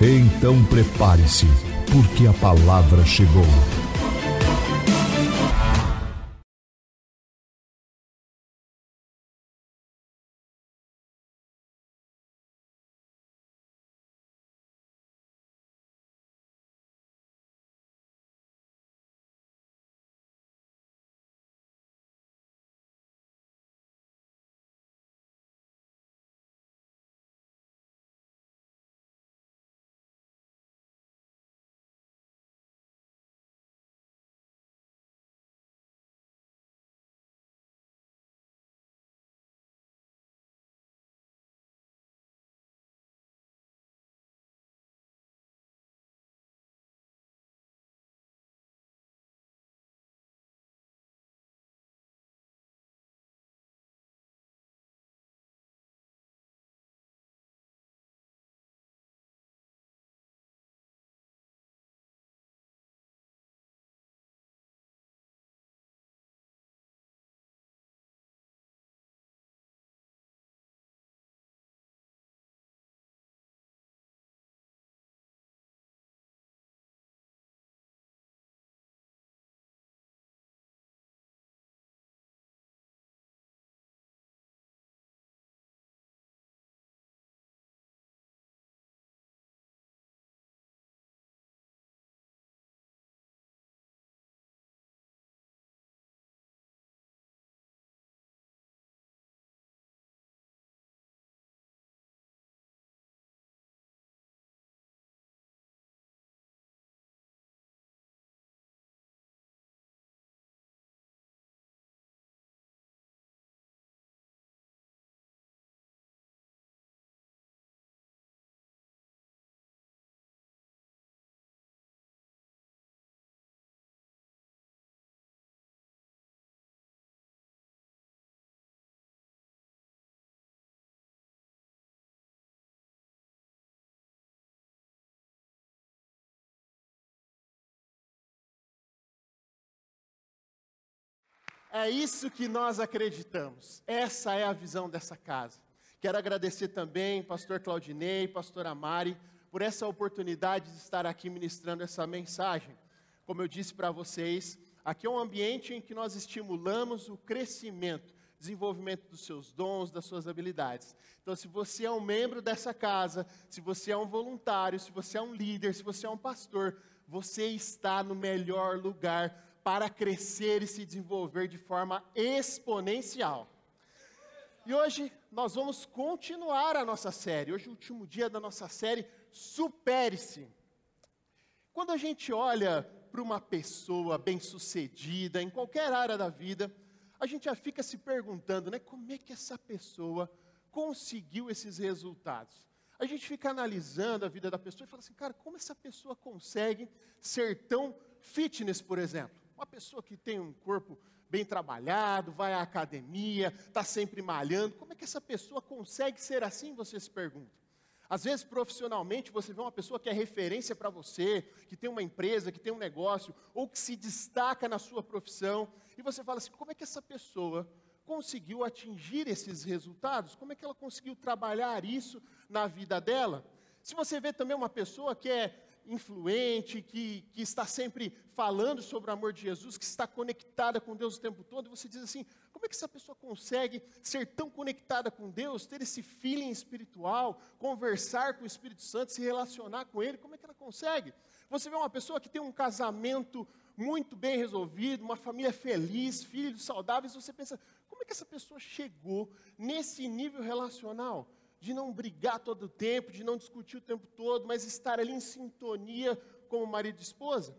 Então prepare-se, porque a palavra chegou. É isso que nós acreditamos. Essa é a visão dessa casa. Quero agradecer também, pastor Claudinei, pastor Amari, por essa oportunidade de estar aqui ministrando essa mensagem. Como eu disse para vocês, aqui é um ambiente em que nós estimulamos o crescimento, desenvolvimento dos seus dons, das suas habilidades. Então, se você é um membro dessa casa, se você é um voluntário, se você é um líder, se você é um pastor, você está no melhor lugar para crescer e se desenvolver de forma exponencial. E hoje nós vamos continuar a nossa série. Hoje é o último dia da nossa série Supere-se. Quando a gente olha para uma pessoa bem-sucedida em qualquer área da vida, a gente já fica se perguntando, né, como é que essa pessoa conseguiu esses resultados? A gente fica analisando a vida da pessoa e fala assim, cara, como essa pessoa consegue ser tão fitness, por exemplo? Uma pessoa que tem um corpo bem trabalhado, vai à academia, está sempre malhando, como é que essa pessoa consegue ser assim? Você se pergunta. Às vezes, profissionalmente, você vê uma pessoa que é referência para você, que tem uma empresa, que tem um negócio, ou que se destaca na sua profissão, e você fala assim: como é que essa pessoa conseguiu atingir esses resultados? Como é que ela conseguiu trabalhar isso na vida dela? Se você vê também uma pessoa que é influente, que, que está sempre falando sobre o amor de Jesus, que está conectada com Deus o tempo todo, e você diz assim: como é que essa pessoa consegue ser tão conectada com Deus, ter esse feeling espiritual, conversar com o Espírito Santo, se relacionar com Ele? Como é que ela consegue? Você vê uma pessoa que tem um casamento muito bem resolvido, uma família feliz, filhos saudáveis, você pensa: como é que essa pessoa chegou nesse nível relacional? De não brigar todo o tempo, de não discutir o tempo todo, mas estar ali em sintonia como marido e esposa.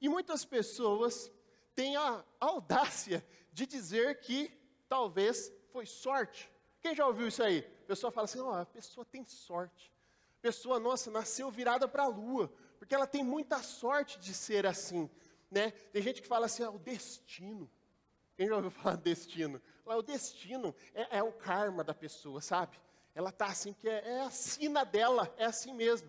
E muitas pessoas têm a audácia de dizer que talvez foi sorte. Quem já ouviu isso aí? A pessoa fala assim: oh, a pessoa tem sorte. A pessoa, nossa, nasceu virada para a lua, porque ela tem muita sorte de ser assim, né? Tem gente que fala assim, ah, o destino. Quem já ouviu falar destino? Lá, o destino é, é, o karma da pessoa, sabe? Ela está assim, que é, é a sina dela, é assim mesmo.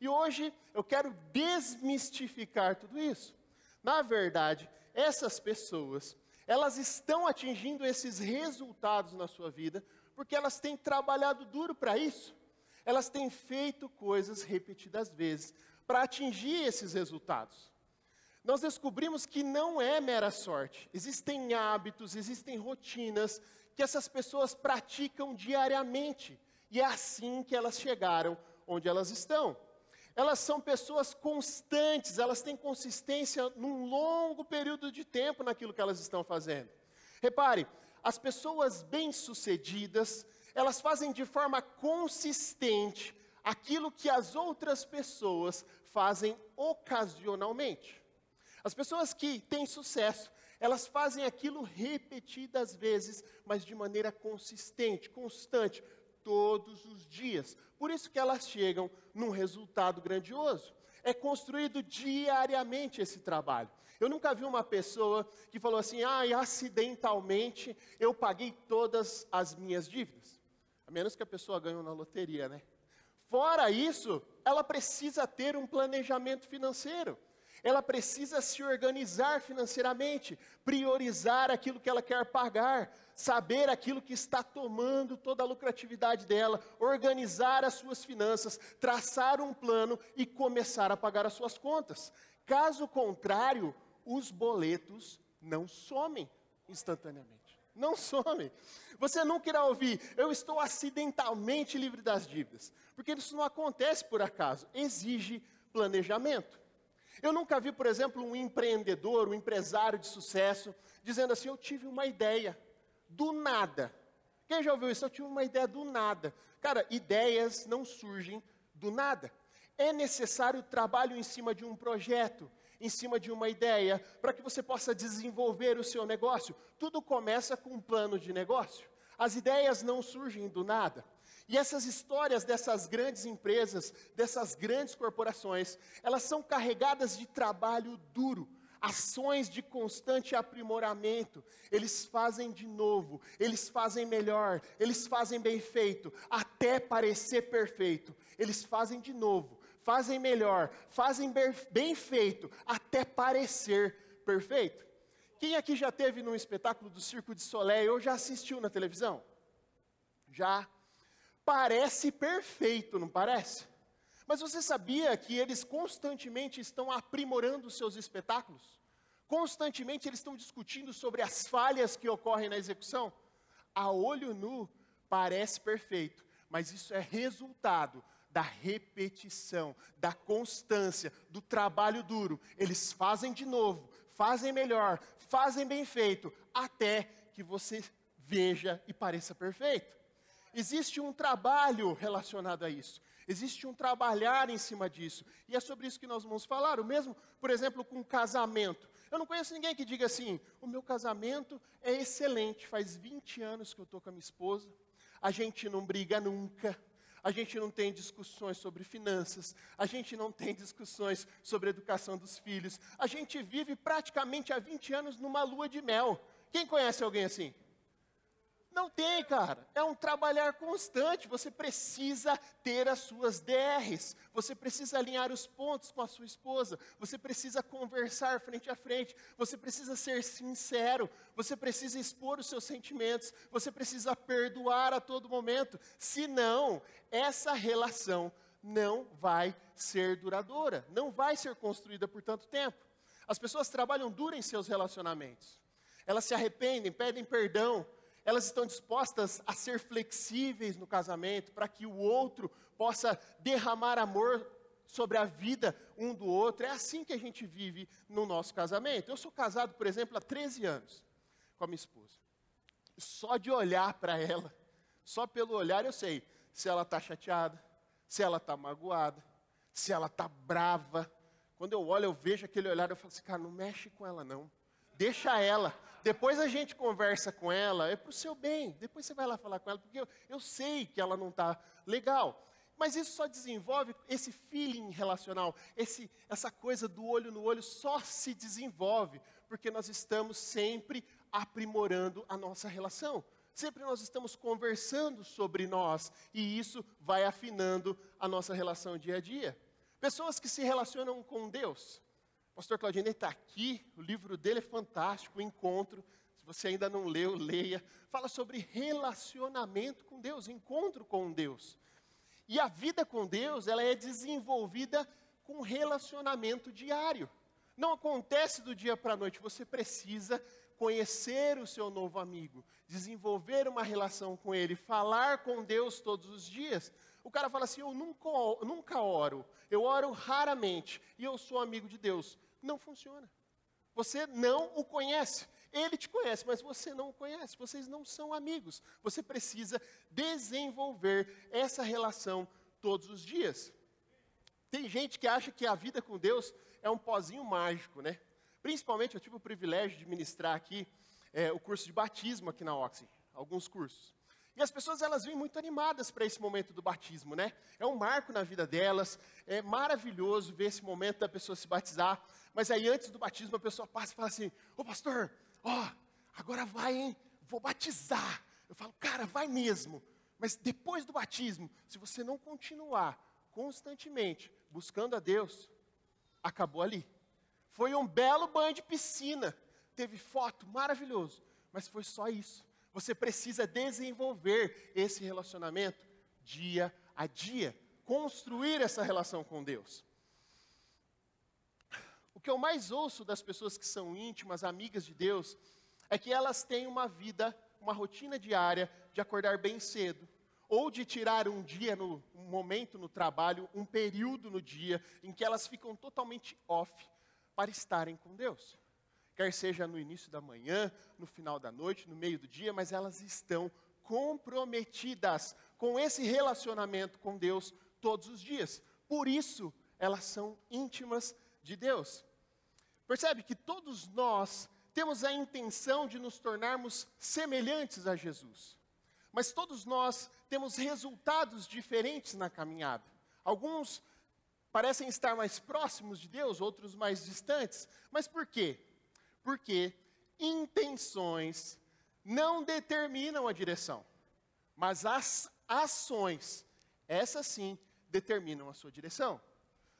E hoje eu quero desmistificar tudo isso. Na verdade, essas pessoas, elas estão atingindo esses resultados na sua vida porque elas têm trabalhado duro para isso. Elas têm feito coisas repetidas vezes para atingir esses resultados. Nós descobrimos que não é mera sorte. Existem hábitos, existem rotinas que essas pessoas praticam diariamente. E é assim que elas chegaram onde elas estão. Elas são pessoas constantes, elas têm consistência num longo período de tempo naquilo que elas estão fazendo. Repare, as pessoas bem-sucedidas, elas fazem de forma consistente aquilo que as outras pessoas fazem ocasionalmente. As pessoas que têm sucesso, elas fazem aquilo repetidas vezes, mas de maneira consistente, constante, todos os dias. Por isso que elas chegam num resultado grandioso. É construído diariamente esse trabalho. Eu nunca vi uma pessoa que falou assim: ah, acidentalmente eu paguei todas as minhas dívidas. A menos que a pessoa ganhe na loteria, né? Fora isso, ela precisa ter um planejamento financeiro ela precisa se organizar financeiramente, priorizar aquilo que ela quer pagar, saber aquilo que está tomando toda a lucratividade dela, organizar as suas finanças, traçar um plano e começar a pagar as suas contas. Caso contrário, os boletos não somem instantaneamente. Não somem. Você nunca irá ouvir, eu estou acidentalmente livre das dívidas. Porque isso não acontece por acaso. Exige planejamento. Eu nunca vi, por exemplo, um empreendedor, um empresário de sucesso, dizendo assim: Eu tive uma ideia, do nada. Quem já ouviu isso? Eu tive uma ideia do nada. Cara, ideias não surgem do nada. É necessário trabalho em cima de um projeto, em cima de uma ideia, para que você possa desenvolver o seu negócio. Tudo começa com um plano de negócio. As ideias não surgem do nada. E essas histórias dessas grandes empresas, dessas grandes corporações, elas são carregadas de trabalho duro, ações de constante aprimoramento. Eles fazem de novo, eles fazem melhor, eles fazem bem feito, até parecer perfeito. Eles fazem de novo, fazem melhor, fazem bem feito, até parecer perfeito. Quem aqui já teve num espetáculo do Circo de Soleil ou já assistiu na televisão? Já parece perfeito, não parece? Mas você sabia que eles constantemente estão aprimorando seus espetáculos? Constantemente eles estão discutindo sobre as falhas que ocorrem na execução? A olho nu parece perfeito, mas isso é resultado da repetição, da constância, do trabalho duro. Eles fazem de novo, fazem melhor, fazem bem feito, até que você veja e pareça perfeito. Existe um trabalho relacionado a isso. Existe um trabalhar em cima disso. E é sobre isso que nós vamos falar. O mesmo, por exemplo, com casamento. Eu não conheço ninguém que diga assim: o meu casamento é excelente, faz 20 anos que eu estou com a minha esposa, a gente não briga nunca, a gente não tem discussões sobre finanças, a gente não tem discussões sobre educação dos filhos, a gente vive praticamente há 20 anos numa lua de mel. Quem conhece alguém assim? Não tem, cara. É um trabalhar constante. Você precisa ter as suas DRs. Você precisa alinhar os pontos com a sua esposa. Você precisa conversar frente a frente. Você precisa ser sincero. Você precisa expor os seus sentimentos. Você precisa perdoar a todo momento. Senão, essa relação não vai ser duradoura. Não vai ser construída por tanto tempo. As pessoas trabalham duro em seus relacionamentos. Elas se arrependem, pedem perdão elas estão dispostas a ser flexíveis no casamento, para que o outro possa derramar amor sobre a vida um do outro. É assim que a gente vive no nosso casamento. Eu sou casado, por exemplo, há 13 anos com a minha esposa. Só de olhar para ela, só pelo olhar eu sei se ela está chateada, se ela está magoada, se ela está brava. Quando eu olho, eu vejo aquele olhar, eu falo assim, cara, não mexe com ela não. Deixa ela. Depois a gente conversa com ela, é para o seu bem. Depois você vai lá falar com ela, porque eu, eu sei que ela não está legal. Mas isso só desenvolve esse feeling relacional, esse, essa coisa do olho no olho só se desenvolve porque nós estamos sempre aprimorando a nossa relação. Sempre nós estamos conversando sobre nós e isso vai afinando a nossa relação dia a dia. Pessoas que se relacionam com Deus. Pastor Claudinei está aqui, o livro dele é fantástico, o Encontro. Se você ainda não leu, leia. Fala sobre relacionamento com Deus, encontro com Deus. E a vida com Deus, ela é desenvolvida com relacionamento diário. Não acontece do dia para a noite, você precisa conhecer o seu novo amigo, desenvolver uma relação com ele, falar com Deus todos os dias. O cara fala assim: Eu nunca, nunca oro, eu oro raramente e eu sou amigo de Deus. Não funciona. Você não o conhece. Ele te conhece, mas você não o conhece. Vocês não são amigos. Você precisa desenvolver essa relação todos os dias. Tem gente que acha que a vida com Deus é um pozinho mágico, né? Principalmente, eu tive o privilégio de ministrar aqui é, o curso de batismo aqui na Oxy, alguns cursos. E as pessoas elas vêm muito animadas para esse momento do batismo, né? É um marco na vida delas, é maravilhoso ver esse momento da pessoa se batizar. Mas aí antes do batismo a pessoa passa e fala assim: "Ô pastor, ó, agora vai, hein? Vou batizar". Eu falo: "Cara, vai mesmo". Mas depois do batismo, se você não continuar constantemente buscando a Deus, acabou ali. Foi um belo banho de piscina. Teve foto, maravilhoso. Mas foi só isso. Você precisa desenvolver esse relacionamento dia a dia. Construir essa relação com Deus. O que eu mais ouço das pessoas que são íntimas, amigas de Deus, é que elas têm uma vida, uma rotina diária de acordar bem cedo, ou de tirar um dia, no, um momento no trabalho, um período no dia, em que elas ficam totalmente off, para estarem com Deus. Quer seja no início da manhã, no final da noite, no meio do dia, mas elas estão comprometidas com esse relacionamento com Deus todos os dias. Por isso, elas são íntimas de Deus. Percebe que todos nós temos a intenção de nos tornarmos semelhantes a Jesus. Mas todos nós temos resultados diferentes na caminhada. Alguns parecem estar mais próximos de Deus, outros mais distantes. Mas por quê? Porque intenções não determinam a direção, mas as ações, essas sim, determinam a sua direção.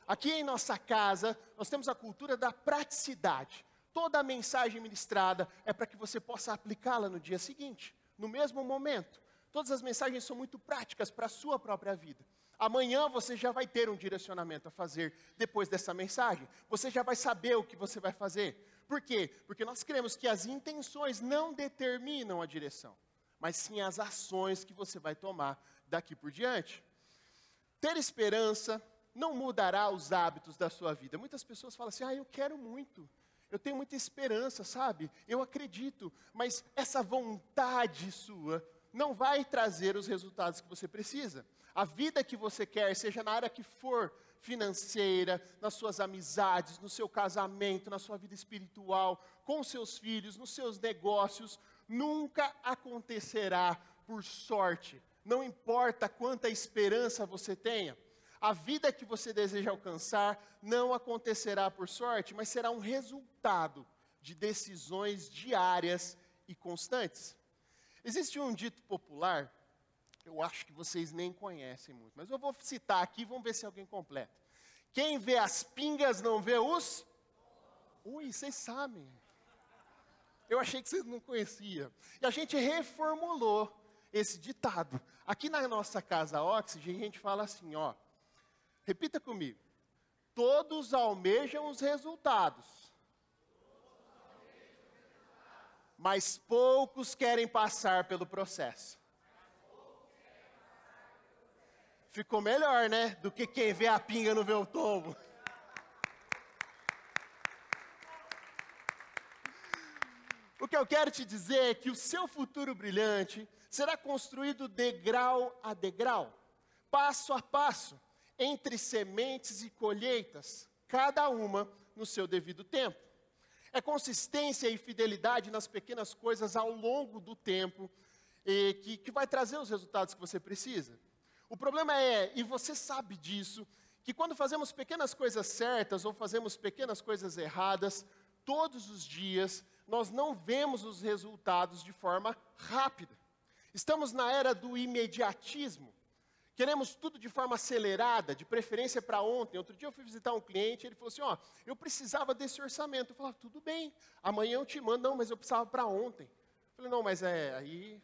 Aqui em nossa casa, nós temos a cultura da praticidade. Toda a mensagem ministrada é para que você possa aplicá-la no dia seguinte, no mesmo momento. Todas as mensagens são muito práticas para a sua própria vida. Amanhã você já vai ter um direcionamento a fazer depois dessa mensagem. Você já vai saber o que você vai fazer. Por quê? Porque nós cremos que as intenções não determinam a direção, mas sim as ações que você vai tomar daqui por diante. Ter esperança não mudará os hábitos da sua vida. Muitas pessoas falam assim: ah, eu quero muito. Eu tenho muita esperança, sabe? Eu acredito, mas essa vontade sua não vai trazer os resultados que você precisa a vida que você quer, seja na área que for, financeira, nas suas amizades, no seu casamento, na sua vida espiritual, com seus filhos, nos seus negócios, nunca acontecerá por sorte. Não importa quanta esperança você tenha, a vida que você deseja alcançar não acontecerá por sorte, mas será um resultado de decisões diárias e constantes. Existe um dito popular eu acho que vocês nem conhecem muito, mas eu vou citar aqui, vamos ver se alguém completa. Quem vê as pingas não vê os. Ui, vocês sabem. Eu achei que vocês não conheciam. E a gente reformulou esse ditado. Aqui na nossa casa Oxygen, a gente fala assim, ó. Repita comigo. Todos almejam os resultados. Mas poucos querem passar pelo processo. Ficou melhor, né? Do que quem vê a pinga não vê o tombo. O que eu quero te dizer é que o seu futuro brilhante será construído degrau a degrau, passo a passo, entre sementes e colheitas, cada uma no seu devido tempo. É consistência e fidelidade nas pequenas coisas ao longo do tempo que, que vai trazer os resultados que você precisa. O problema é, e você sabe disso, que quando fazemos pequenas coisas certas ou fazemos pequenas coisas erradas, todos os dias, nós não vemos os resultados de forma rápida. Estamos na era do imediatismo. Queremos tudo de forma acelerada, de preferência para ontem. Outro dia eu fui visitar um cliente, ele falou assim: Ó, eu precisava desse orçamento. Eu falei: ah, Tudo bem, amanhã eu te mando. Não, mas eu precisava para ontem. Eu falei: Não, mas é, aí,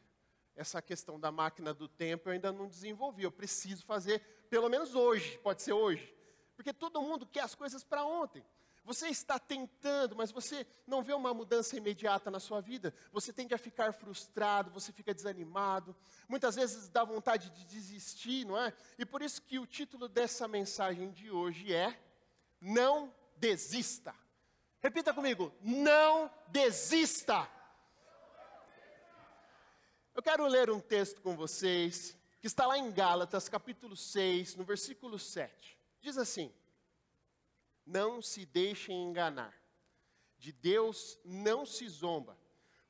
essa questão da máquina do tempo eu ainda não desenvolvi. Eu preciso fazer, pelo menos hoje, pode ser hoje. Porque todo mundo quer as coisas para ontem. Você está tentando, mas você não vê uma mudança imediata na sua vida. Você tende a ficar frustrado, você fica desanimado. Muitas vezes dá vontade de desistir, não é? E por isso que o título dessa mensagem de hoje é Não desista. Repita comigo: Não desista. Eu quero ler um texto com vocês, que está lá em Gálatas, capítulo 6, no versículo 7. Diz assim: não se deixem enganar. De Deus não se zomba.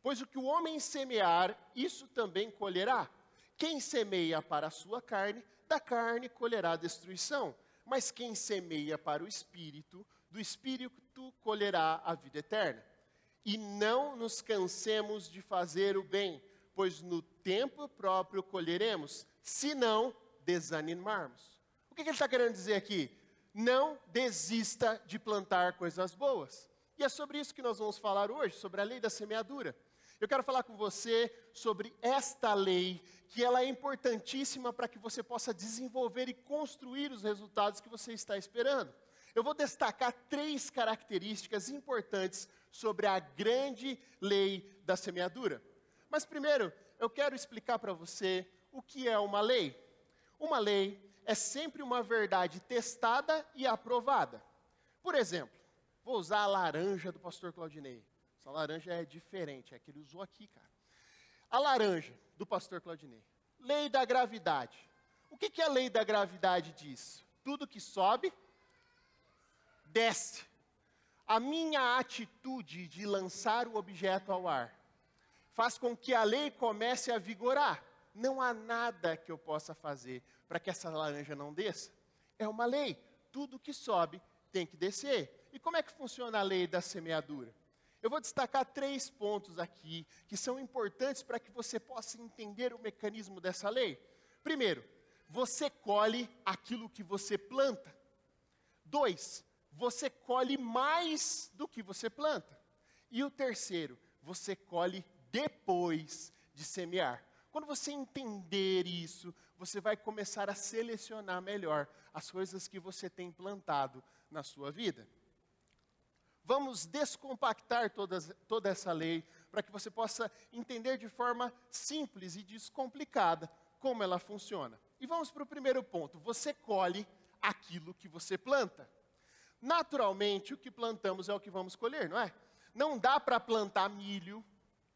Pois o que o homem semear, isso também colherá. Quem semeia para a sua carne, da carne colherá destruição. Mas quem semeia para o espírito, do espírito colherá a vida eterna. E não nos cansemos de fazer o bem, pois no tempo próprio colheremos, se não desanimarmos. O que, que ele está querendo dizer aqui? não desista de plantar coisas boas. E é sobre isso que nós vamos falar hoje, sobre a lei da semeadura. Eu quero falar com você sobre esta lei, que ela é importantíssima para que você possa desenvolver e construir os resultados que você está esperando. Eu vou destacar três características importantes sobre a grande lei da semeadura. Mas primeiro, eu quero explicar para você o que é uma lei. Uma lei é sempre uma verdade testada e aprovada. Por exemplo, vou usar a laranja do pastor Claudinei. Essa laranja é diferente, é que ele usou aqui, cara. A laranja do pastor Claudinei. Lei da gravidade. O que, que a lei da gravidade diz? Tudo que sobe, desce. A minha atitude de lançar o objeto ao ar faz com que a lei comece a vigorar. Não há nada que eu possa fazer para que essa laranja não desça? É uma lei. Tudo que sobe tem que descer. E como é que funciona a lei da semeadura? Eu vou destacar três pontos aqui que são importantes para que você possa entender o mecanismo dessa lei. Primeiro, você colhe aquilo que você planta. Dois, você colhe mais do que você planta. E o terceiro, você colhe depois de semear. Quando você entender isso, você vai começar a selecionar melhor as coisas que você tem plantado na sua vida. Vamos descompactar todas, toda essa lei para que você possa entender de forma simples e descomplicada como ela funciona. E vamos para o primeiro ponto: você colhe aquilo que você planta. Naturalmente, o que plantamos é o que vamos colher, não é? Não dá para plantar milho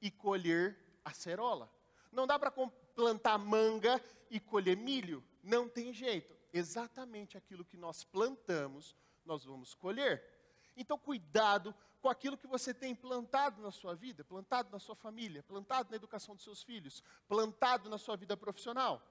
e colher acerola. Não dá para plantar manga e colher milho. Não tem jeito. Exatamente aquilo que nós plantamos, nós vamos colher. Então, cuidado com aquilo que você tem plantado na sua vida, plantado na sua família, plantado na educação dos seus filhos, plantado na sua vida profissional.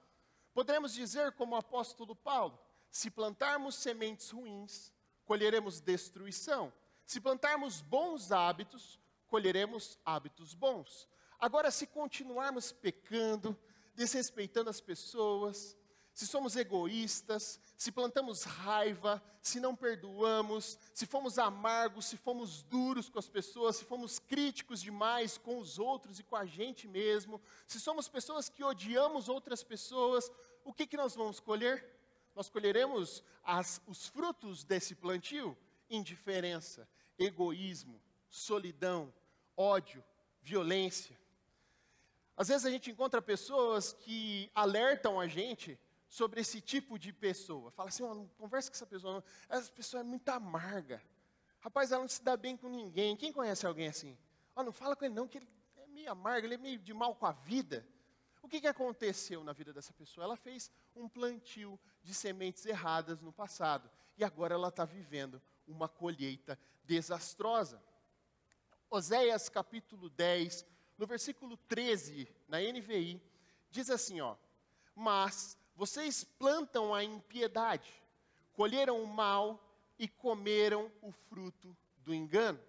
Podemos dizer, como o apóstolo Paulo: se plantarmos sementes ruins, colheremos destruição. Se plantarmos bons hábitos, colheremos hábitos bons. Agora, se continuarmos pecando, desrespeitando as pessoas, se somos egoístas, se plantamos raiva, se não perdoamos, se fomos amargos, se fomos duros com as pessoas, se fomos críticos demais com os outros e com a gente mesmo, se somos pessoas que odiamos outras pessoas, o que, que nós vamos colher? Nós colheremos as, os frutos desse plantio: indiferença, egoísmo, solidão, ódio, violência. Às vezes a gente encontra pessoas que alertam a gente sobre esse tipo de pessoa. Fala assim, não conversa com essa pessoa, não. essa pessoa é muito amarga. Rapaz, ela não se dá bem com ninguém. Quem conhece alguém assim? Oh, não fala com ele não, que ele é meio amargo, ele é meio de mal com a vida. O que, que aconteceu na vida dessa pessoa? Ela fez um plantio de sementes erradas no passado. E agora ela está vivendo uma colheita desastrosa. Oséias capítulo 10, no versículo 13, na NVI, diz assim, ó: "Mas vocês plantam a impiedade, colheram o mal e comeram o fruto do engano.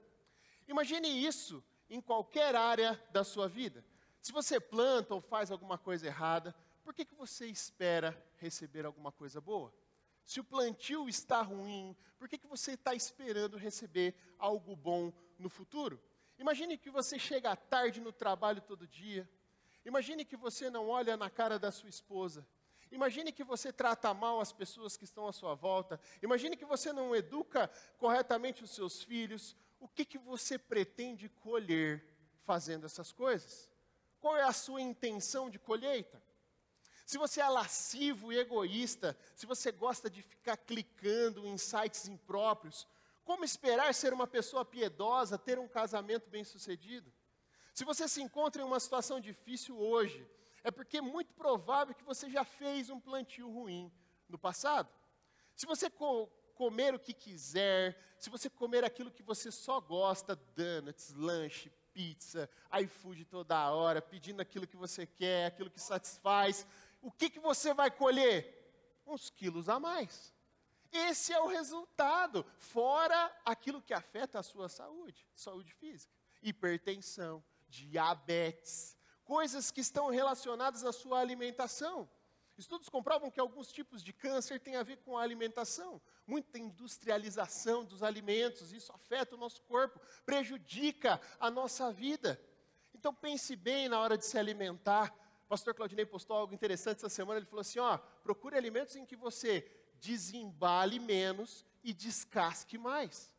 Imagine isso em qualquer área da sua vida. Se você planta ou faz alguma coisa errada, por que, que você espera receber alguma coisa boa? Se o plantio está ruim, por que, que você está esperando receber algo bom no futuro? Imagine que você chega tarde no trabalho todo dia. Imagine que você não olha na cara da sua esposa. Imagine que você trata mal as pessoas que estão à sua volta. Imagine que você não educa corretamente os seus filhos. O que, que você pretende colher fazendo essas coisas? Qual é a sua intenção de colheita? Se você é lascivo e egoísta, se você gosta de ficar clicando em sites impróprios, como esperar ser uma pessoa piedosa, ter um casamento bem-sucedido? Se você se encontra em uma situação difícil hoje, é porque é muito provável que você já fez um plantio ruim no passado. Se você co comer o que quiser, se você comer aquilo que você só gosta, donuts, lanche, pizza, iFood toda hora, pedindo aquilo que você quer, aquilo que satisfaz, o que, que você vai colher? Uns quilos a mais. Esse é o resultado, fora aquilo que afeta a sua saúde, saúde física, hipertensão, diabetes, coisas que estão relacionadas à sua alimentação. Estudos comprovam que alguns tipos de câncer têm a ver com a alimentação. Muita industrialização dos alimentos, isso afeta o nosso corpo, prejudica a nossa vida. Então pense bem na hora de se alimentar. O pastor Claudinei postou algo interessante essa semana, ele falou assim, ó, procure alimentos em que você desembale menos e descasque mais.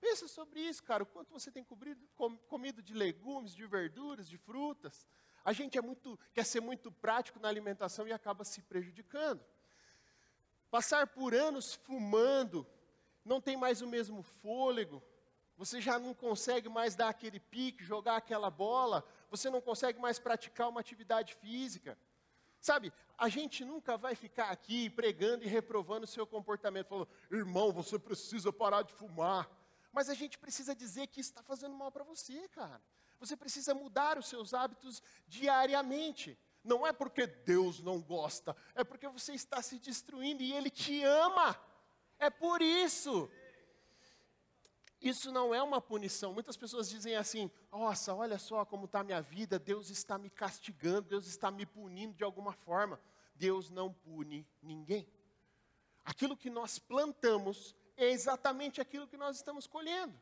Pensa sobre isso, cara, o quanto você tem cobrido, comido de legumes, de verduras, de frutas. A gente é muito, quer ser muito prático na alimentação e acaba se prejudicando. Passar por anos fumando, não tem mais o mesmo fôlego, você já não consegue mais dar aquele pique, jogar aquela bola, você não consegue mais praticar uma atividade física. Sabe, a gente nunca vai ficar aqui pregando e reprovando o seu comportamento, falando, irmão, você precisa parar de fumar. Mas a gente precisa dizer que isso está fazendo mal para você, cara. Você precisa mudar os seus hábitos diariamente. Não é porque Deus não gosta, é porque você está se destruindo e Ele te ama. É por isso. Isso não é uma punição. Muitas pessoas dizem assim: nossa, olha só como está a minha vida, Deus está me castigando, Deus está me punindo de alguma forma. Deus não pune ninguém. Aquilo que nós plantamos é exatamente aquilo que nós estamos colhendo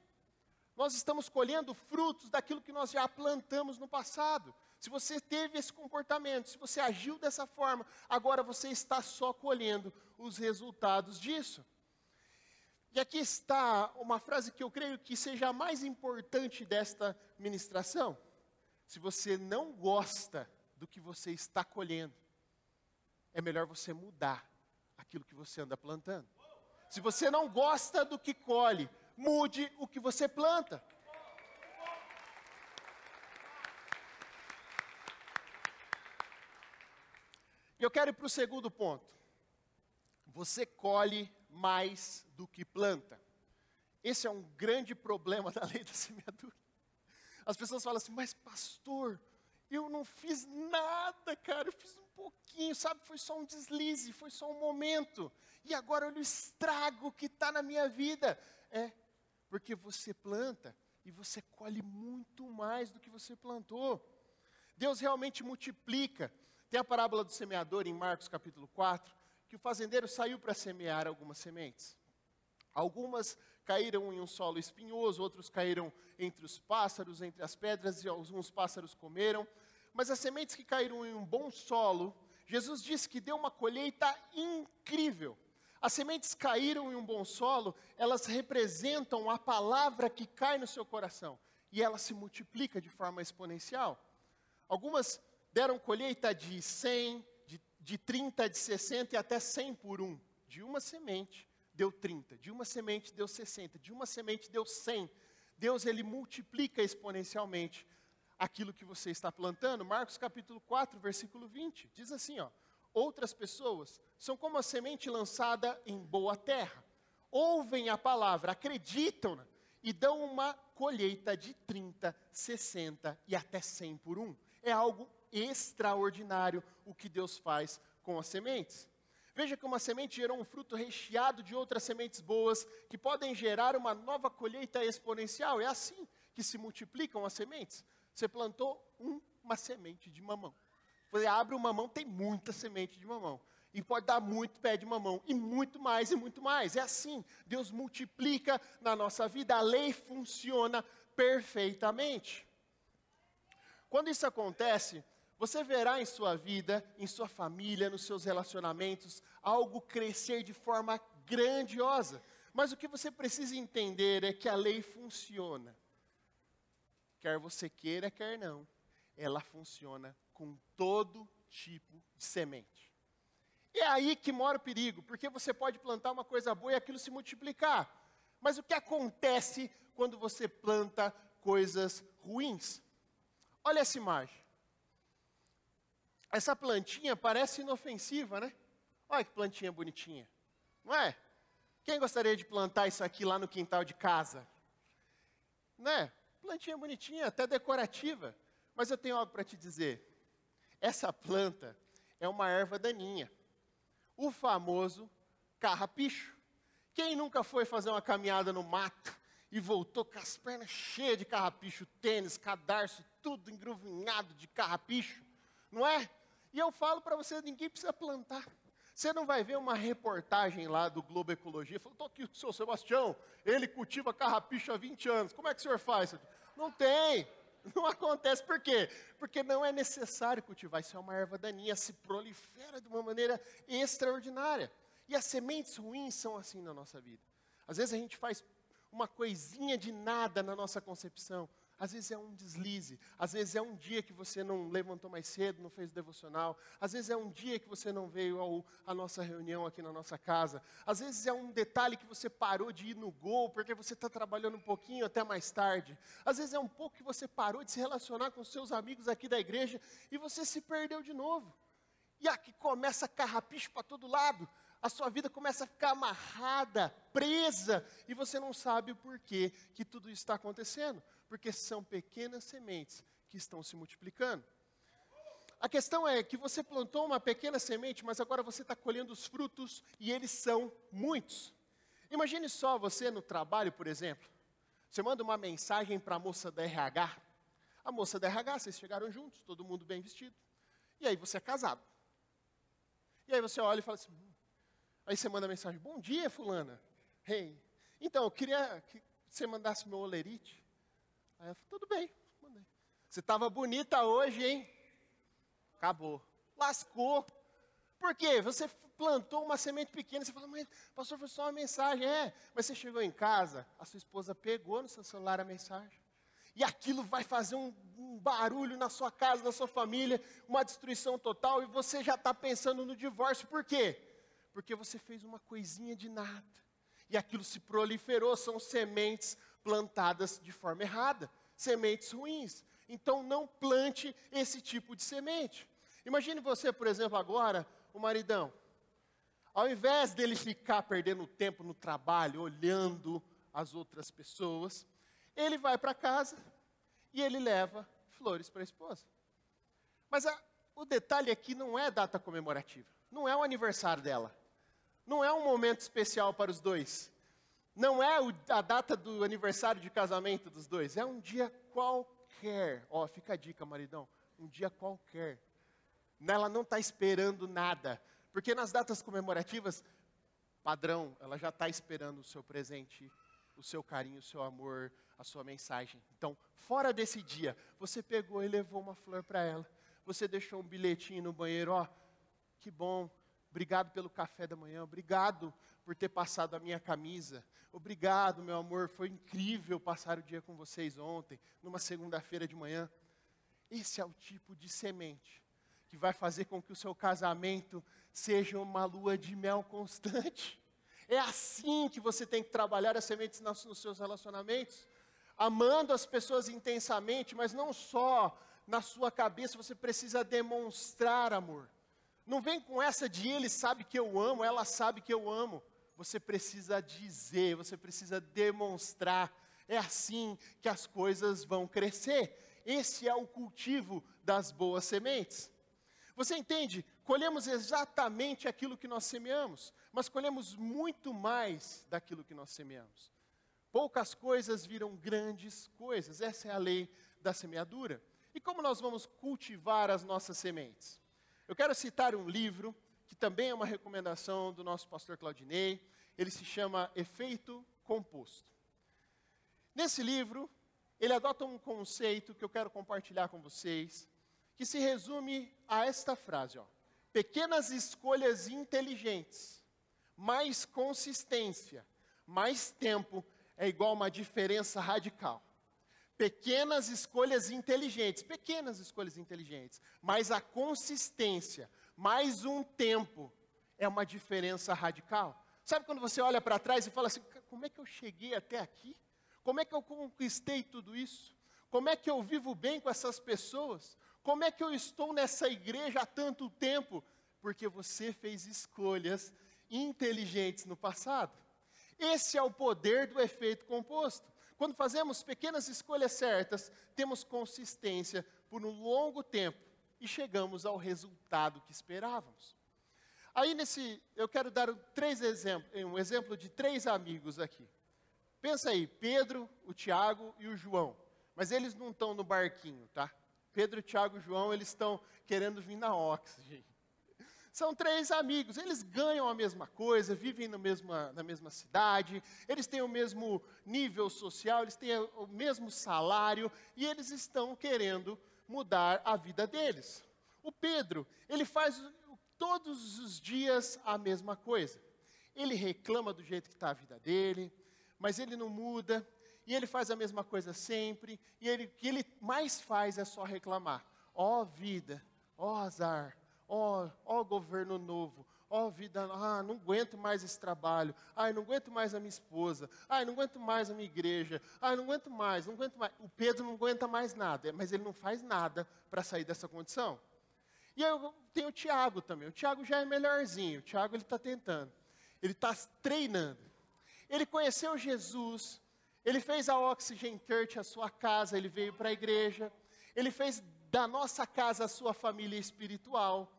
nós estamos colhendo frutos daquilo que nós já plantamos no passado. Se você teve esse comportamento, se você agiu dessa forma, agora você está só colhendo os resultados disso. E aqui está uma frase que eu creio que seja a mais importante desta ministração. Se você não gosta do que você está colhendo, é melhor você mudar aquilo que você anda plantando. Se você não gosta do que colhe, mude o que você planta. Eu quero ir para o segundo ponto. Você colhe mais do que planta. Esse é um grande problema da lei da semeadura. As pessoas falam assim, mas pastor, eu não fiz nada, cara, eu fiz um pouquinho, sabe? Foi só um deslize, foi só um momento. E agora olha o estrago que está na minha vida. É, porque você planta e você colhe muito mais do que você plantou. Deus realmente multiplica. Tem a parábola do semeador em Marcos capítulo 4, que o fazendeiro saiu para semear algumas sementes. Algumas caíram em um solo espinhoso, outros caíram entre os pássaros, entre as pedras, e alguns pássaros comeram. Mas as sementes que caíram em um bom solo, Jesus disse que deu uma colheita incrível. As sementes caíram em um bom solo, elas representam a palavra que cai no seu coração e ela se multiplica de forma exponencial. Algumas deram colheita de 100, de, de 30, de 60 e até 100 por um. De uma semente deu 30, de uma semente deu 60, de uma semente deu 100. Deus ele multiplica exponencialmente aquilo que você está plantando. Marcos capítulo 4, versículo 20, diz assim, ó: Outras pessoas são como a semente lançada em boa terra. Ouvem a palavra, acreditam e dão uma colheita de 30, 60 e até 100 por um. É algo extraordinário o que Deus faz com as sementes. Veja que uma semente gerou um fruto recheado de outras sementes boas, que podem gerar uma nova colheita exponencial. É assim que se multiplicam as sementes. Você plantou um, uma semente de mamão. Você abre o mamão, tem muita semente de mamão. E pode dar muito pé de mamão. E muito mais e muito mais. É assim. Deus multiplica na nossa vida. A lei funciona perfeitamente. Quando isso acontece, você verá em sua vida, em sua família, nos seus relacionamentos, algo crescer de forma grandiosa. Mas o que você precisa entender é que a lei funciona. Quer você queira, quer não. Ela funciona com todo tipo de semente. E é aí que mora o perigo, porque você pode plantar uma coisa boa e aquilo se multiplicar. Mas o que acontece quando você planta coisas ruins? Olha essa imagem. Essa plantinha parece inofensiva, né? Olha que plantinha bonitinha. Não é? Quem gostaria de plantar isso aqui lá no quintal de casa? Né? Plantinha bonitinha, até decorativa. Mas eu tenho algo para te dizer. Essa planta é uma erva daninha. O famoso carrapicho. Quem nunca foi fazer uma caminhada no mato e voltou com as pernas cheias de carrapicho, tênis, cadarço, tudo engruvinhado de carrapicho, não é? E eu falo para você, ninguém precisa plantar. Você não vai ver uma reportagem lá do Globo Ecologia, falando, estou aqui com o seu Sebastião, ele cultiva carrapicho há 20 anos, como é que o senhor faz? Não tem, não acontece, por quê? Porque não é necessário cultivar, isso é uma erva daninha, se prolifera de uma maneira extraordinária. E as sementes ruins são assim na nossa vida. Às vezes a gente faz uma coisinha de nada na nossa concepção. Às vezes é um deslize, às vezes é um dia que você não levantou mais cedo, não fez devocional, às vezes é um dia que você não veio ao, à nossa reunião aqui na nossa casa, às vezes é um detalhe que você parou de ir no gol porque você está trabalhando um pouquinho até mais tarde, às vezes é um pouco que você parou de se relacionar com seus amigos aqui da igreja e você se perdeu de novo. E aqui começa carrapicho para todo lado, a sua vida começa a ficar amarrada, presa, e você não sabe o porquê que tudo isso está acontecendo, porque são pequenas sementes que estão se multiplicando. A questão é que você plantou uma pequena semente, mas agora você está colhendo os frutos e eles são muitos. Imagine só você no trabalho, por exemplo. Você manda uma mensagem para a moça da RH. A moça da RH, vocês chegaram juntos, todo mundo bem vestido. E aí você é casado. E aí você olha e fala assim, Aí você manda mensagem: Bom dia, Fulana. Hey. Então, eu queria que você mandasse meu olerite. Aí ela falou: Tudo bem, mandei. Você estava bonita hoje, hein? Acabou. Lascou. Por quê? Você plantou uma semente pequena, você fala, mas pastor, foi só uma mensagem. É, mas você chegou em casa, a sua esposa pegou no seu celular a mensagem. E aquilo vai fazer um, um barulho na sua casa, na sua família, uma destruição total, e você já está pensando no divórcio. Por quê? porque você fez uma coisinha de nada. E aquilo se proliferou, são sementes plantadas de forma errada, sementes ruins. Então não plante esse tipo de semente. Imagine você, por exemplo, agora, o maridão. Ao invés dele ficar perdendo tempo no trabalho, olhando as outras pessoas, ele vai para casa e ele leva flores para a esposa. Mas a, o detalhe aqui não é data comemorativa, não é o aniversário dela. Não é um momento especial para os dois. Não é a data do aniversário de casamento dos dois. É um dia qualquer. Ó, oh, fica a dica, maridão. Um dia qualquer. Ela não está esperando nada. Porque nas datas comemorativas, padrão, ela já está esperando o seu presente, o seu carinho, o seu amor, a sua mensagem. Então, fora desse dia, você pegou e levou uma flor para ela. Você deixou um bilhetinho no banheiro, ó, que bom, Obrigado pelo café da manhã. Obrigado por ter passado a minha camisa. Obrigado, meu amor. Foi incrível passar o dia com vocês ontem, numa segunda-feira de manhã. Esse é o tipo de semente que vai fazer com que o seu casamento seja uma lua de mel constante. É assim que você tem que trabalhar as sementes nos seus relacionamentos, amando as pessoas intensamente, mas não só na sua cabeça, você precisa demonstrar amor. Não vem com essa de ele sabe que eu amo, ela sabe que eu amo. Você precisa dizer, você precisa demonstrar. É assim que as coisas vão crescer. Esse é o cultivo das boas sementes. Você entende? Colhemos exatamente aquilo que nós semeamos, mas colhemos muito mais daquilo que nós semeamos. Poucas coisas viram grandes coisas, essa é a lei da semeadura. E como nós vamos cultivar as nossas sementes? Eu quero citar um livro que também é uma recomendação do nosso pastor Claudinei, ele se chama Efeito Composto. Nesse livro, ele adota um conceito que eu quero compartilhar com vocês, que se resume a esta frase: ó, pequenas escolhas inteligentes, mais consistência, mais tempo é igual a uma diferença radical. Pequenas escolhas inteligentes, pequenas escolhas inteligentes, mas a consistência, mais um tempo, é uma diferença radical. Sabe quando você olha para trás e fala assim: como é que eu cheguei até aqui? Como é que eu conquistei tudo isso? Como é que eu vivo bem com essas pessoas? Como é que eu estou nessa igreja há tanto tempo? Porque você fez escolhas inteligentes no passado. Esse é o poder do efeito composto. Quando fazemos pequenas escolhas certas, temos consistência por um longo tempo e chegamos ao resultado que esperávamos. Aí nesse, eu quero dar três exemplos, um exemplo de três amigos aqui. Pensa aí, Pedro, o Tiago e o João. Mas eles não estão no barquinho, tá? Pedro, Tiago e João, eles estão querendo vir na Oxygen. São três amigos, eles ganham a mesma coisa, vivem mesma, na mesma cidade, eles têm o mesmo nível social, eles têm o mesmo salário e eles estão querendo mudar a vida deles. O Pedro, ele faz todos os dias a mesma coisa. Ele reclama do jeito que está a vida dele, mas ele não muda, e ele faz a mesma coisa sempre, e ele, o que ele mais faz é só reclamar. Ó oh, vida, ó oh, azar, ó oh, oh, governo novo, ó oh, vida, ah, não aguento mais esse trabalho, ai, não aguento mais a minha esposa, ai, não aguento mais a minha igreja, ai, não aguento mais, não aguento mais. O Pedro não aguenta mais nada, mas ele não faz nada para sair dessa condição. E eu tenho o Tiago também, o Tiago já é melhorzinho, o Tiago ele está tentando, ele está treinando. Ele conheceu Jesus, ele fez a Oxygen Church a sua casa, ele veio para a igreja. Ele fez da nossa casa a sua família espiritual.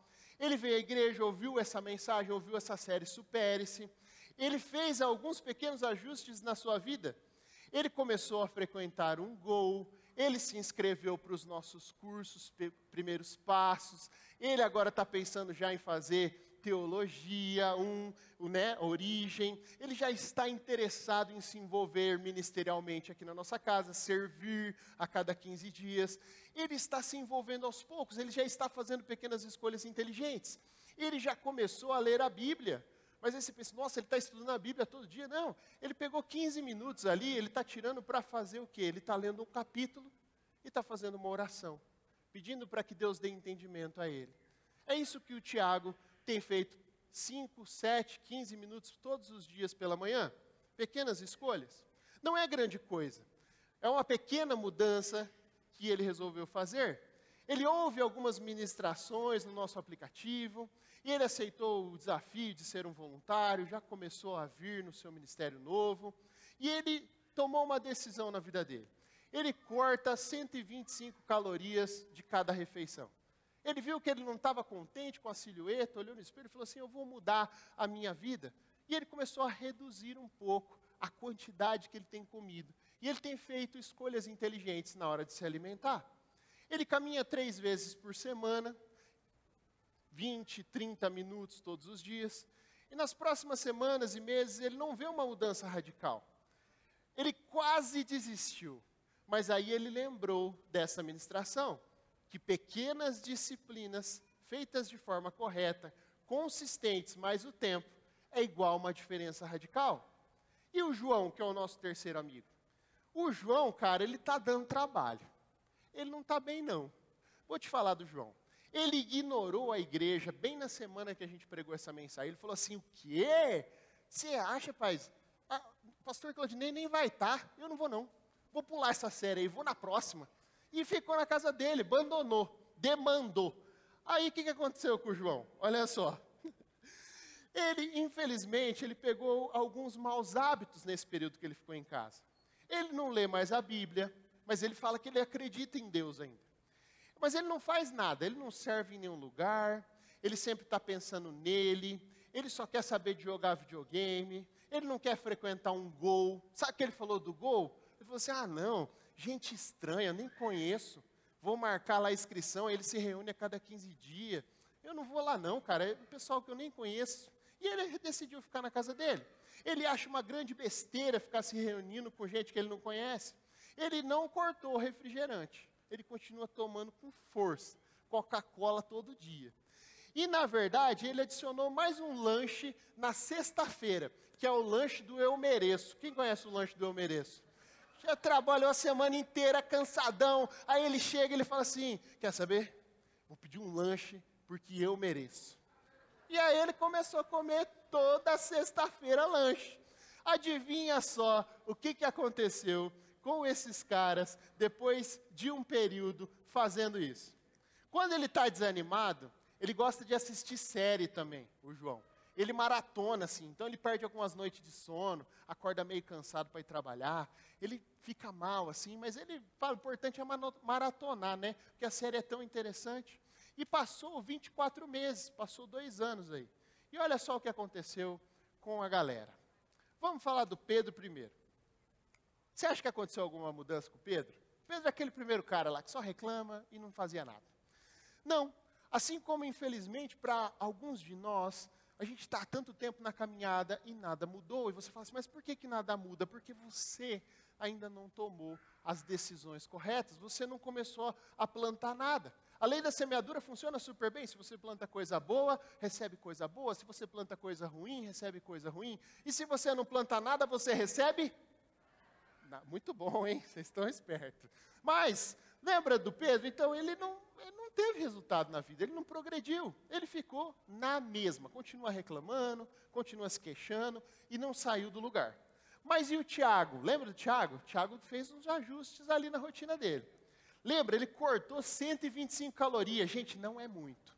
Ele veio à igreja, ouviu essa mensagem, ouviu essa série Supere-se. Ele fez alguns pequenos ajustes na sua vida. Ele começou a frequentar um Gol, ele se inscreveu para os nossos cursos, primeiros passos. Ele agora está pensando já em fazer teologia, um, né, origem, ele já está interessado em se envolver ministerialmente aqui na nossa casa, servir a cada 15 dias. Ele está se envolvendo aos poucos, ele já está fazendo pequenas escolhas inteligentes. Ele já começou a ler a Bíblia. Mas aí você pensa, nossa, ele está estudando a Bíblia todo dia. Não, ele pegou 15 minutos ali, ele está tirando para fazer o quê? Ele está lendo um capítulo e está fazendo uma oração, pedindo para que Deus dê entendimento a ele. É isso que o Tiago tem feito 5, 7, 15 minutos todos os dias pela manhã? Pequenas escolhas. Não é grande coisa. É uma pequena mudança que ele resolveu fazer. Ele ouve algumas ministrações no nosso aplicativo, e ele aceitou o desafio de ser um voluntário, já começou a vir no seu ministério novo, e ele tomou uma decisão na vida dele. Ele corta 125 calorias de cada refeição. Ele viu que ele não estava contente com a silhueta, olhou no espelho e falou assim: Eu vou mudar a minha vida. E ele começou a reduzir um pouco a quantidade que ele tem comido. E ele tem feito escolhas inteligentes na hora de se alimentar. Ele caminha três vezes por semana, 20, 30 minutos todos os dias. E nas próximas semanas e meses ele não vê uma mudança radical. Ele quase desistiu. Mas aí ele lembrou dessa ministração que pequenas disciplinas feitas de forma correta, consistentes, mais o tempo, é igual a uma diferença radical. E o João, que é o nosso terceiro amigo? O João, cara, ele está dando trabalho. Ele não está bem, não. Vou te falar do João. Ele ignorou a igreja bem na semana que a gente pregou essa mensagem. Ele falou assim: o quê? Você acha, pai? Ah, pastor Claudinei nem vai estar. Tá. Eu não vou, não. Vou pular essa série aí, vou na próxima e ficou na casa dele, abandonou, demandou. Aí o que, que aconteceu com o João? Olha só. Ele, infelizmente, ele pegou alguns maus hábitos nesse período que ele ficou em casa. Ele não lê mais a Bíblia, mas ele fala que ele acredita em Deus ainda. Mas ele não faz nada, ele não serve em nenhum lugar, ele sempre está pensando nele, ele só quer saber de jogar videogame, ele não quer frequentar um gol. Sabe o que ele falou do gol? Ele falou assim: ah, não, gente estranha, nem conheço. Vou marcar lá a inscrição, ele se reúne a cada 15 dias. Eu não vou lá, não, cara, é um pessoal que eu nem conheço. E ele decidiu ficar na casa dele. Ele acha uma grande besteira ficar se reunindo com gente que ele não conhece. Ele não cortou o refrigerante. Ele continua tomando com força Coca-Cola todo dia. E, na verdade, ele adicionou mais um lanche na sexta-feira, que é o lanche do Eu Mereço. Quem conhece o lanche do Eu Mereço? Já trabalhou a semana inteira, cansadão. Aí ele chega e ele fala assim: Quer saber? Vou pedir um lanche porque eu mereço. E aí ele começou a comer toda sexta-feira lanche. Adivinha só o que, que aconteceu com esses caras depois de um período fazendo isso. Quando ele está desanimado, ele gosta de assistir série também, o João. Ele maratona, assim, então ele perde algumas noites de sono, acorda meio cansado para ir trabalhar, ele fica mal, assim, mas ele fala, o importante é maratonar, né? Porque a série é tão interessante. E passou 24 meses, passou dois anos aí. E olha só o que aconteceu com a galera. Vamos falar do Pedro primeiro. Você acha que aconteceu alguma mudança com o Pedro? Pedro é aquele primeiro cara lá que só reclama e não fazia nada. Não, Assim como, infelizmente, para alguns de nós, a gente está há tanto tempo na caminhada e nada mudou. E você fala assim, mas por que, que nada muda? Porque você ainda não tomou as decisões corretas, você não começou a plantar nada. A lei da semeadura funciona super bem. Se você planta coisa boa, recebe coisa boa. Se você planta coisa ruim, recebe coisa ruim. E se você não planta nada, você recebe? Muito bom, hein? Vocês estão espertos. Mas, lembra do Pedro? Então, ele não, ele não teve resultado na vida, ele não progrediu, ele ficou na mesma, continua reclamando, continua se queixando e não saiu do lugar. Mas e o Tiago? Lembra do Tiago? Tiago fez uns ajustes ali na rotina dele. Lembra, ele cortou 125 calorias, gente, não é muito.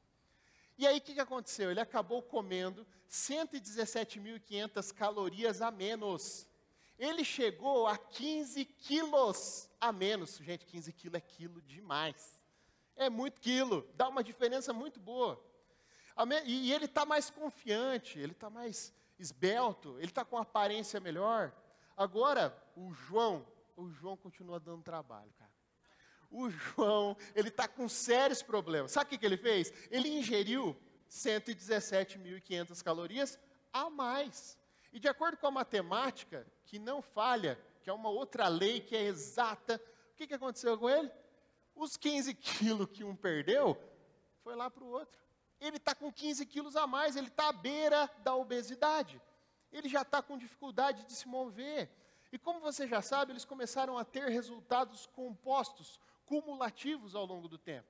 E aí o que, que aconteceu? Ele acabou comendo 117.500 calorias a menos. Ele chegou a 15 quilos a menos. Gente, 15 quilos é quilo demais. É muito quilo, dá uma diferença muito boa. E ele está mais confiante, ele está mais esbelto, ele está com aparência melhor. Agora, o João, o João continua dando trabalho, cara. O João, ele está com sérios problemas. Sabe o que, que ele fez? Ele ingeriu 117.500 calorias a mais. E de acordo com a matemática, que não falha, que é uma outra lei que é exata, o que, que aconteceu com ele? Os 15 quilos que um perdeu, foi lá para o outro. Ele está com 15 quilos a mais, ele está à beira da obesidade. Ele já está com dificuldade de se mover. E como você já sabe, eles começaram a ter resultados compostos, cumulativos ao longo do tempo.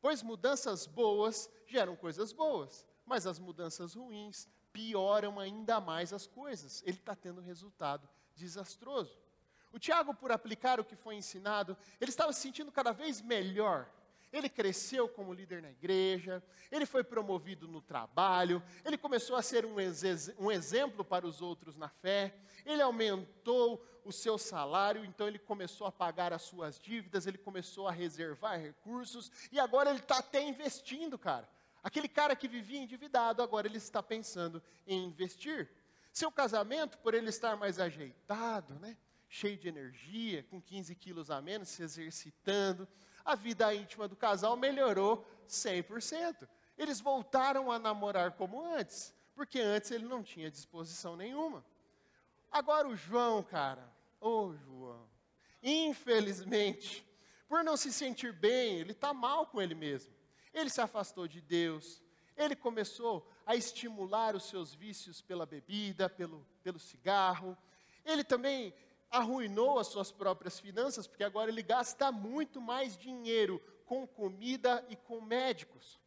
Pois mudanças boas geram coisas boas, mas as mudanças ruins pioram ainda mais as coisas. Ele está tendo resultado desastroso. O Tiago, por aplicar o que foi ensinado, ele estava se sentindo cada vez melhor. Ele cresceu como líder na igreja, ele foi promovido no trabalho, ele começou a ser um, ex um exemplo para os outros na fé, ele aumentou o seu salário, então ele começou a pagar as suas dívidas, ele começou a reservar recursos, e agora ele está até investindo, cara. Aquele cara que vivia endividado, agora ele está pensando em investir. Seu casamento, por ele estar mais ajeitado, né? cheio de energia, com 15 quilos a menos, se exercitando. A vida íntima do casal melhorou 100%. Eles voltaram a namorar como antes, porque antes ele não tinha disposição nenhuma. Agora o João, cara, ô oh, João, infelizmente, por não se sentir bem, ele está mal com ele mesmo. Ele se afastou de Deus, ele começou a estimular os seus vícios pela bebida, pelo, pelo cigarro. Ele também arruinou as suas próprias finanças, porque agora ele gasta muito mais dinheiro com comida e com médicos.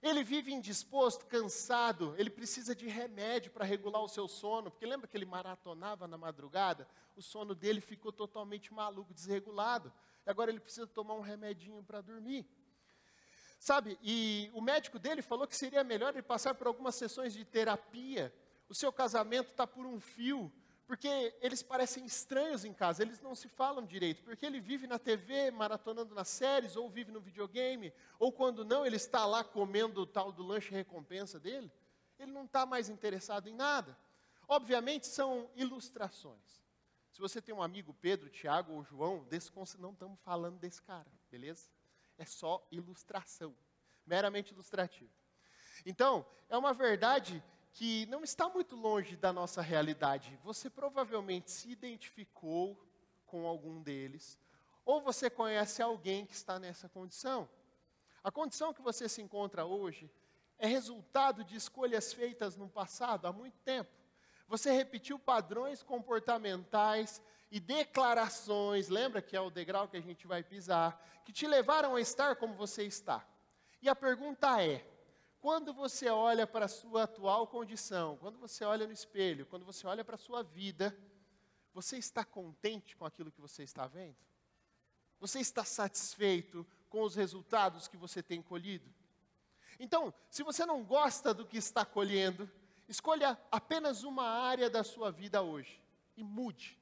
Ele vive indisposto, cansado, ele precisa de remédio para regular o seu sono, porque lembra que ele maratonava na madrugada? O sono dele ficou totalmente maluco, desregulado. Agora ele precisa tomar um remedinho para dormir. Sabe, e o médico dele falou que seria melhor ele passar por algumas sessões de terapia. O seu casamento está por um fio, porque eles parecem estranhos em casa, eles não se falam direito, porque ele vive na TV, maratonando nas séries, ou vive no videogame, ou quando não, ele está lá comendo o tal do lanche recompensa dele. Ele não está mais interessado em nada. Obviamente são ilustrações. Se você tem um amigo, Pedro, Tiago ou João, desse, não estamos falando desse cara, beleza? É só ilustração, meramente ilustrativo. Então, é uma verdade que não está muito longe da nossa realidade. Você provavelmente se identificou com algum deles, ou você conhece alguém que está nessa condição. A condição que você se encontra hoje é resultado de escolhas feitas no passado, há muito tempo. Você repetiu padrões comportamentais e declarações, lembra que é o degrau que a gente vai pisar, que te levaram a estar como você está. E a pergunta é: quando você olha para a sua atual condição, quando você olha no espelho, quando você olha para a sua vida, você está contente com aquilo que você está vendo? Você está satisfeito com os resultados que você tem colhido? Então, se você não gosta do que está colhendo, escolha apenas uma área da sua vida hoje e mude.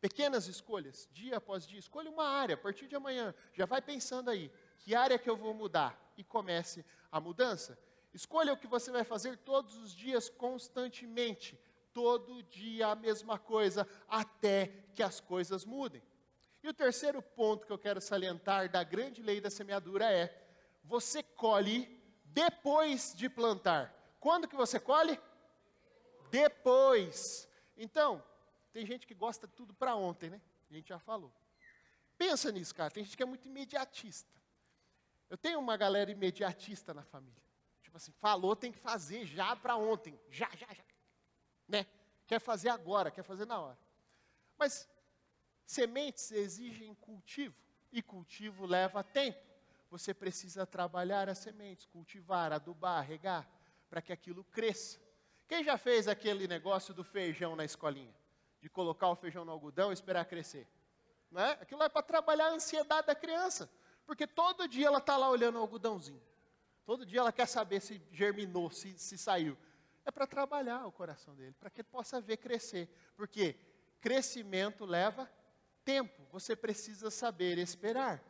Pequenas escolhas, dia após dia. Escolha uma área, a partir de amanhã. Já vai pensando aí, que área que eu vou mudar? E comece a mudança. Escolha o que você vai fazer todos os dias, constantemente. Todo dia a mesma coisa, até que as coisas mudem. E o terceiro ponto que eu quero salientar da grande lei da semeadura é: você colhe depois de plantar. Quando que você colhe? Depois. Então, tem gente que gosta de tudo para ontem, né? A gente já falou. Pensa nisso, cara. Tem gente que é muito imediatista. Eu tenho uma galera imediatista na família. Tipo assim, falou, tem que fazer já para ontem. Já, já, já. Né? Quer fazer agora, quer fazer na hora. Mas sementes exigem cultivo. E cultivo leva tempo. Você precisa trabalhar as sementes, cultivar, adubar, regar, para que aquilo cresça. Quem já fez aquele negócio do feijão na escolinha? De colocar o feijão no algodão e esperar crescer? Não é? Aquilo é para trabalhar a ansiedade da criança. Porque todo dia ela está lá olhando o algodãozinho. Todo dia ela quer saber se germinou, se, se saiu. É para trabalhar o coração dele, para que ele possa ver crescer. Porque crescimento leva tempo, você precisa saber esperar.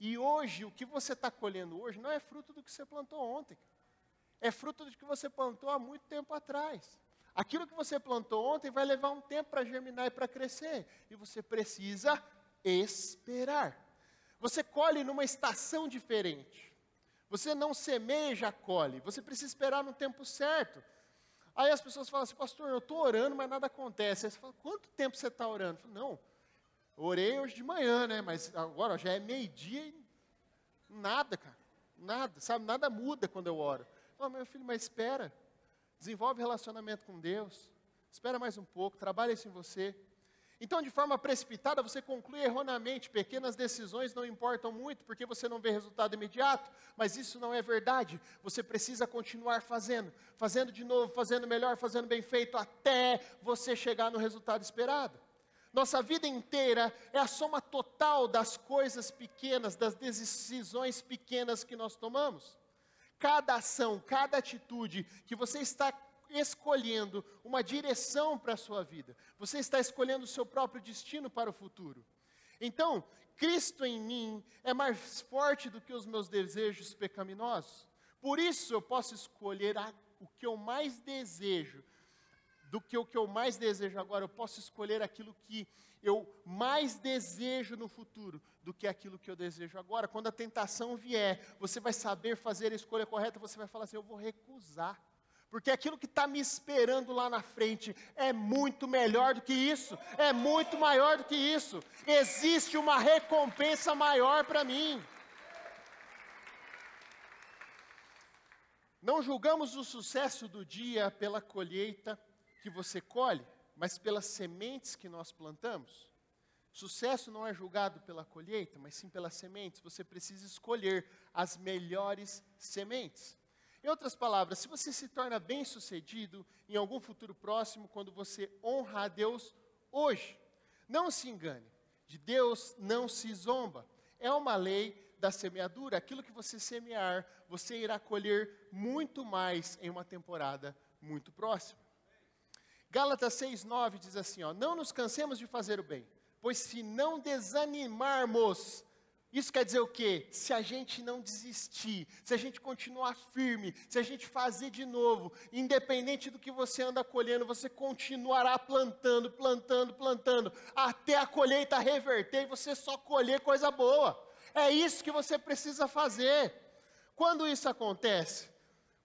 E hoje, o que você está colhendo hoje não é fruto do que você plantou ontem. É fruto do que você plantou há muito tempo atrás. Aquilo que você plantou ontem vai levar um tempo para germinar e para crescer. E você precisa esperar. Você colhe numa estação diferente. Você não semeia, já colhe. Você precisa esperar no tempo certo. Aí as pessoas falam assim, pastor, eu estou orando, mas nada acontece. Aí você fala, quanto tempo você está orando? Falo, não, orei hoje de manhã, né? Mas agora já é meio-dia e nada, cara. Nada, sabe? Nada muda quando eu oro. Falo, meu filho, mas espera. Desenvolve relacionamento com Deus. Espera mais um pouco, trabalha isso em você. Então, de forma precipitada, você conclui erroneamente, pequenas decisões não importam muito, porque você não vê resultado imediato, mas isso não é verdade. Você precisa continuar fazendo, fazendo de novo, fazendo melhor, fazendo bem feito, até você chegar no resultado esperado. Nossa vida inteira é a soma total das coisas pequenas, das decisões pequenas que nós tomamos. Cada ação, cada atitude que você está escolhendo uma direção para a sua vida. Você está escolhendo o seu próprio destino para o futuro. Então, Cristo em mim é mais forte do que os meus desejos pecaminosos. Por isso eu posso escolher a, o que eu mais desejo, do que o que eu mais desejo agora, eu posso escolher aquilo que eu mais desejo no futuro do que aquilo que eu desejo agora. Quando a tentação vier, você vai saber fazer a escolha correta, você vai falar assim: eu vou recusar porque aquilo que está me esperando lá na frente é muito melhor do que isso, é muito maior do que isso. Existe uma recompensa maior para mim. Não julgamos o sucesso do dia pela colheita que você colhe, mas pelas sementes que nós plantamos. Sucesso não é julgado pela colheita, mas sim pelas sementes. Você precisa escolher as melhores sementes. Em outras palavras, se você se torna bem-sucedido em algum futuro próximo quando você honra a Deus hoje, não se engane, de Deus não se zomba. É uma lei da semeadura, aquilo que você semear, você irá colher muito mais em uma temporada muito próxima. Gálatas 6,9 diz assim: ó, Não nos cansemos de fazer o bem, pois se não desanimarmos, isso quer dizer o quê? Se a gente não desistir, se a gente continuar firme, se a gente fazer de novo, independente do que você anda colhendo, você continuará plantando, plantando, plantando, até a colheita reverter e você só colher coisa boa. É isso que você precisa fazer. Quando isso acontece,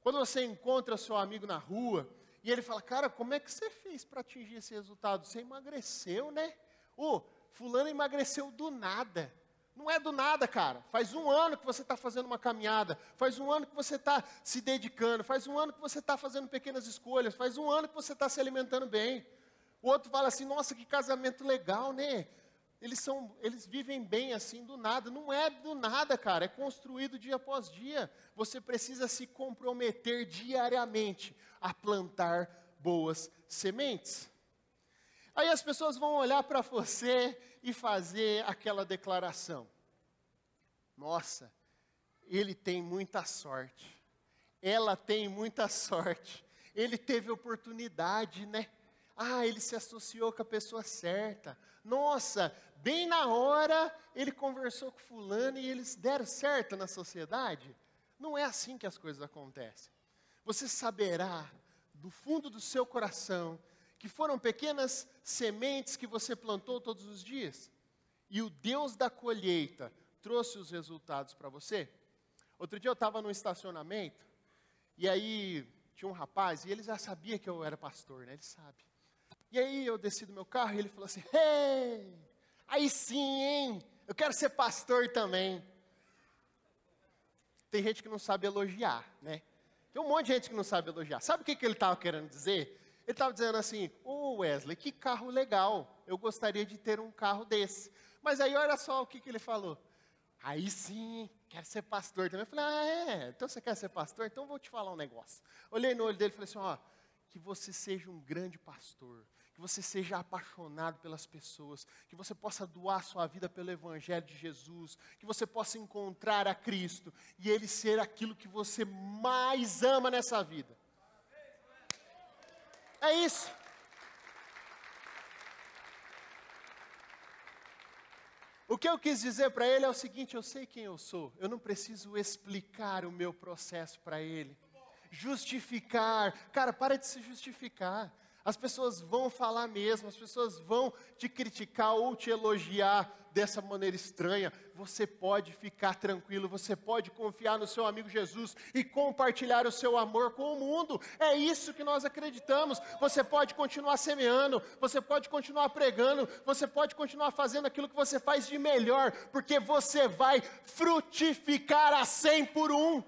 quando você encontra seu amigo na rua e ele fala: Cara, como é que você fez para atingir esse resultado? Você emagreceu, né? Ô, Fulano emagreceu do nada. Não é do nada, cara. Faz um ano que você está fazendo uma caminhada, faz um ano que você está se dedicando, faz um ano que você está fazendo pequenas escolhas, faz um ano que você está se alimentando bem. O outro fala assim: nossa, que casamento legal, né? Eles, são, eles vivem bem assim do nada. Não é do nada, cara. É construído dia após dia. Você precisa se comprometer diariamente a plantar boas sementes. Aí as pessoas vão olhar para você e fazer aquela declaração: Nossa, ele tem muita sorte, ela tem muita sorte, ele teve oportunidade, né? Ah, ele se associou com a pessoa certa. Nossa, bem na hora ele conversou com fulano e eles deram certo na sociedade. Não é assim que as coisas acontecem. Você saberá do fundo do seu coração que foram pequenas sementes que você plantou todos os dias. E o Deus da colheita trouxe os resultados para você. Outro dia eu estava no estacionamento, e aí tinha um rapaz, e ele já sabia que eu era pastor, né? Ele sabe. E aí eu desci do meu carro e ele falou assim: Hey, aí sim, hein? Eu quero ser pastor também. Tem gente que não sabe elogiar, né? Tem um monte de gente que não sabe elogiar. Sabe o que, que ele estava querendo dizer? Ele estava dizendo assim: Ô oh Wesley, que carro legal, eu gostaria de ter um carro desse. Mas aí olha só o que, que ele falou. Aí sim, quero ser pastor também. Eu falei: Ah, é? Então você quer ser pastor? Então vou te falar um negócio. Olhei no olho dele e falei assim: Ó, que você seja um grande pastor, que você seja apaixonado pelas pessoas, que você possa doar sua vida pelo Evangelho de Jesus, que você possa encontrar a Cristo e Ele ser aquilo que você mais ama nessa vida. É isso. O que eu quis dizer para ele é o seguinte: eu sei quem eu sou, eu não preciso explicar o meu processo para ele, justificar. Cara, para de se justificar. As pessoas vão falar mesmo, as pessoas vão te criticar ou te elogiar dessa maneira estranha. Você pode ficar tranquilo, você pode confiar no seu amigo Jesus e compartilhar o seu amor com o mundo. É isso que nós acreditamos. Você pode continuar semeando, você pode continuar pregando, você pode continuar fazendo aquilo que você faz de melhor, porque você vai frutificar a cem por um.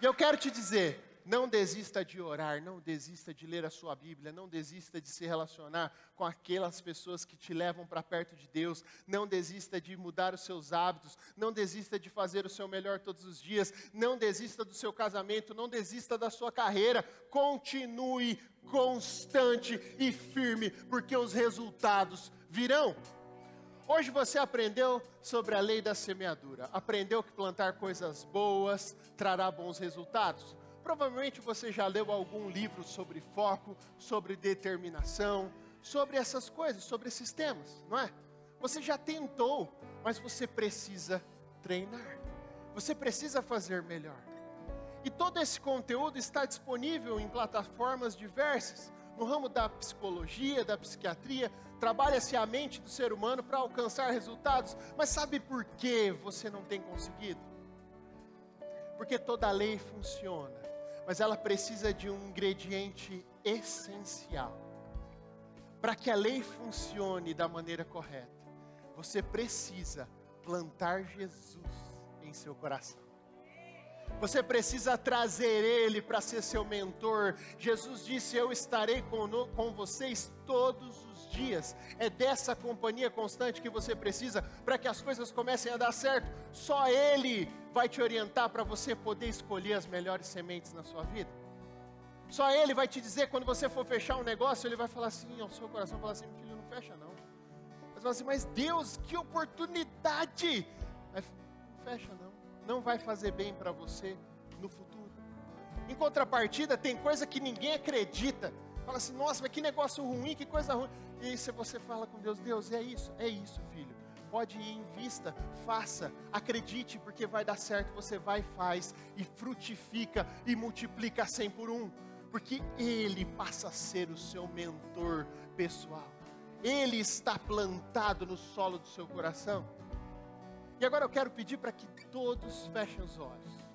E eu quero te dizer, não desista de orar, não desista de ler a sua Bíblia, não desista de se relacionar com aquelas pessoas que te levam para perto de Deus, não desista de mudar os seus hábitos, não desista de fazer o seu melhor todos os dias, não desista do seu casamento, não desista da sua carreira, continue constante e firme, porque os resultados virão. Hoje você aprendeu sobre a lei da semeadura, aprendeu que plantar coisas boas trará bons resultados. Provavelmente você já leu algum livro sobre foco, sobre determinação, sobre essas coisas, sobre esses temas, não é? Você já tentou, mas você precisa treinar. Você precisa fazer melhor. E todo esse conteúdo está disponível em plataformas diversas no ramo da psicologia, da psiquiatria, trabalha-se a mente do ser humano para alcançar resultados, mas sabe por que você não tem conseguido? Porque toda lei funciona, mas ela precisa de um ingrediente essencial. Para que a lei funcione da maneira correta, você precisa plantar Jesus em seu coração. Você precisa trazer Ele para ser seu mentor. Jesus disse: Eu estarei com, vocês todos os dias. É dessa companhia constante que você precisa para que as coisas comecem a dar certo. Só Ele vai te orientar para você poder escolher as melhores sementes na sua vida. Só Ele vai te dizer quando você for fechar um negócio, Ele vai falar assim ao seu coração, falar assim, filho, não fecha não. Mas assim, mas Deus, que oportunidade! Mas, não fecha não não vai fazer bem para você no futuro. Em contrapartida, tem coisa que ninguém acredita. Fala assim, nossa, mas que negócio ruim, que coisa ruim. E aí você fala com Deus, Deus, é isso, é isso, filho. Pode ir em vista, faça, acredite, porque vai dar certo. Você vai, faz e frutifica e multiplica 100 por um, porque Ele passa a ser o seu mentor pessoal. Ele está plantado no solo do seu coração. E agora eu quero pedir para que todos fechem os olhos.